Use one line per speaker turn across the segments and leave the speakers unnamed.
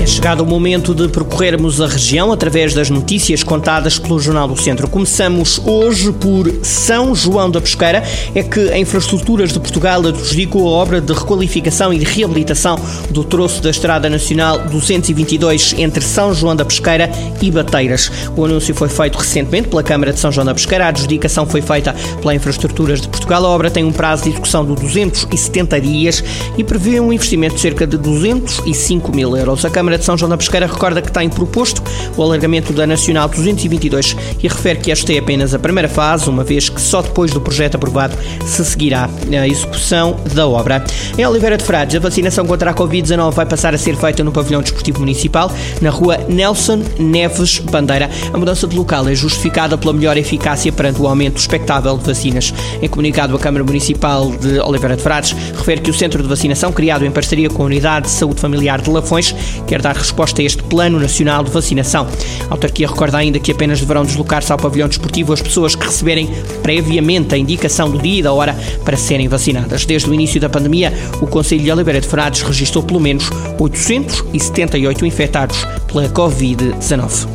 É chegado o momento de percorrermos a região através das notícias contadas pelo Jornal do Centro. Começamos hoje por São João da Pesqueira. É que a Infraestruturas de Portugal adjudicou a obra de requalificação e de reabilitação do troço da Estrada Nacional 222 entre São João da Pesqueira e Bateiras. O anúncio foi feito recentemente pela Câmara de São João da Pesqueira. A adjudicação foi feita pela Infraestruturas de Portugal. A obra tem um prazo de execução de 270 dias e prevê um investimento de cerca de 205 mil euros. A Câmara Câmara de São João da Pesqueira recorda que tem proposto o alargamento da Nacional 222 e refere que esta é apenas a primeira fase, uma vez que só depois do projeto aprovado se seguirá a execução da obra. Em Oliveira de Frades, a vacinação contra a Covid-19 vai passar a ser feita no pavilhão desportivo municipal, na rua Nelson Neves Bandeira. A mudança de local é justificada pela melhor eficácia perante o aumento expectável de vacinas. Em comunicado, a Câmara Municipal de Oliveira de Frades refere que o centro de vacinação, criado em parceria com a Unidade de Saúde Familiar de Lafões, quer quer dar resposta a este Plano Nacional de Vacinação. A autarquia recorda ainda que apenas deverão deslocar-se ao pavilhão desportivo as pessoas que receberem previamente a indicação do dia e da hora para serem vacinadas. Desde o início da pandemia, o Conselho de Oliveira de Frades registrou pelo menos 878 infectados pela Covid-19.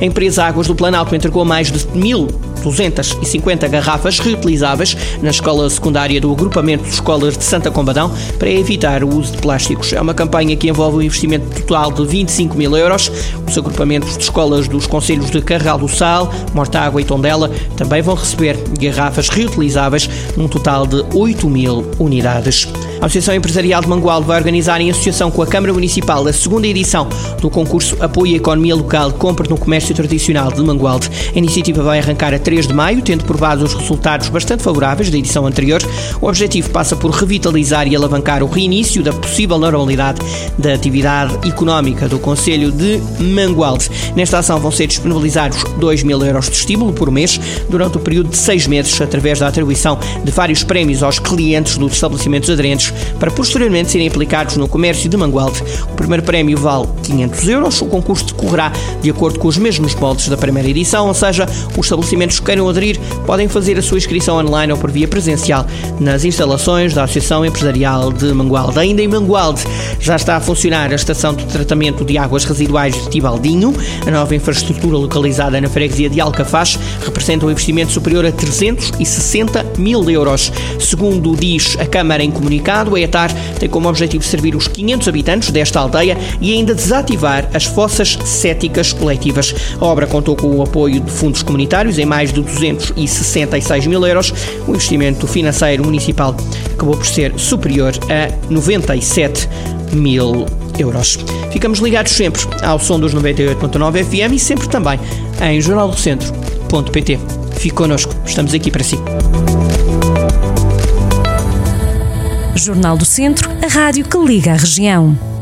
A empresa Águas do Planalto entregou mais de mil 250 garrafas reutilizáveis na escola secundária do agrupamento de escolas de Santa Combadão para evitar o uso de plásticos. É uma campanha que envolve um investimento total de 25 mil euros. Os agrupamentos de escolas dos conselhos de Carral do Sal, Mortágua e Tondela também vão receber garrafas reutilizáveis num total de 8 mil unidades. A Associação Empresarial de Mangualde vai organizar em associação com a Câmara Municipal a segunda edição do concurso Apoio à Economia Local Compra no Comércio Tradicional de Mangualde. A iniciativa vai arrancar a 3 de maio, tendo provado os resultados bastante favoráveis da edição anterior. O objetivo passa por revitalizar e alavancar o reinício da possível normalidade da atividade económica do Conselho de Mangualde. Nesta ação vão ser disponibilizados 2 mil euros de estímulo por mês durante o período de seis meses, através da atribuição de vários prémios aos clientes dos estabelecimentos aderentes para posteriormente serem aplicados no comércio de Mangualde. O primeiro prémio vale 500 euros. O concurso decorrerá de acordo com os mesmos moldes da primeira edição, ou seja, os estabelecimentos que queiram aderir podem fazer a sua inscrição online ou por via presencial nas instalações da Associação Empresarial de Mangualde. Ainda em Mangualde já está a funcionar a estação de tratamento de águas residuais de Tibaldinho. A nova infraestrutura localizada na freguesia de Alcafaz representa um investimento superior a 360 mil euros. Segundo diz a Câmara em comunicado, a ETAR tem como objetivo servir os 500 habitantes desta aldeia e ainda desativar as fossas céticas coletivas. A obra contou com o apoio de fundos comunitários em mais de 266 mil euros. O investimento financeiro municipal acabou por ser superior a 97 mil euros. Ficamos ligados sempre ao som dos 98.9 FM e sempre também em jornaldocentro.pt. Fique connosco, estamos aqui para si.
Jornal do Centro, a rádio que liga a região.